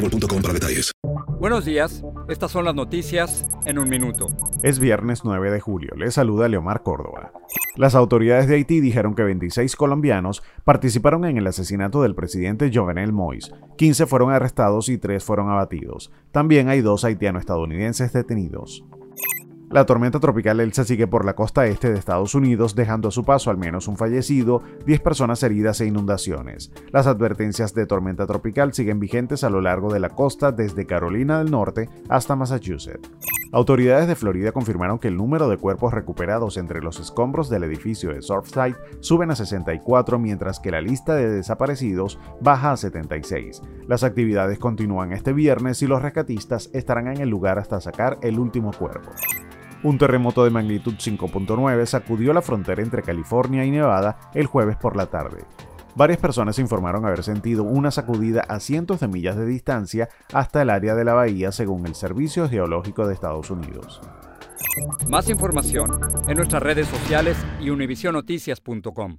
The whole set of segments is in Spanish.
boostmobile.com para detalles. Buenos días, estas son las noticias en un minuto. Es viernes 9 de julio, le saluda Leomar Córdoba. Las autoridades de Haití dijeron que 26 colombianos participaron en el asesinato del presidente Jovenel Moïse. 15 fueron arrestados y 3 fueron abatidos. También hay dos haitiano-estadounidenses detenidos. La tormenta tropical Elsa sigue por la costa este de Estados Unidos, dejando a su paso al menos un fallecido, 10 personas heridas e inundaciones. Las advertencias de tormenta tropical siguen vigentes a lo largo de la costa desde Carolina del Norte hasta Massachusetts. Autoridades de Florida confirmaron que el número de cuerpos recuperados entre los escombros del edificio de Surfside suben a 64, mientras que la lista de desaparecidos baja a 76. Las actividades continúan este viernes y los rescatistas estarán en el lugar hasta sacar el último cuerpo. Un terremoto de magnitud 5.9 sacudió la frontera entre California y Nevada el jueves por la tarde. Varias personas informaron haber sentido una sacudida a cientos de millas de distancia hasta el área de la bahía según el Servicio Geológico de Estados Unidos. Más información en nuestras redes sociales y univisionoticias.com.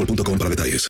boostmobile.com para detalles.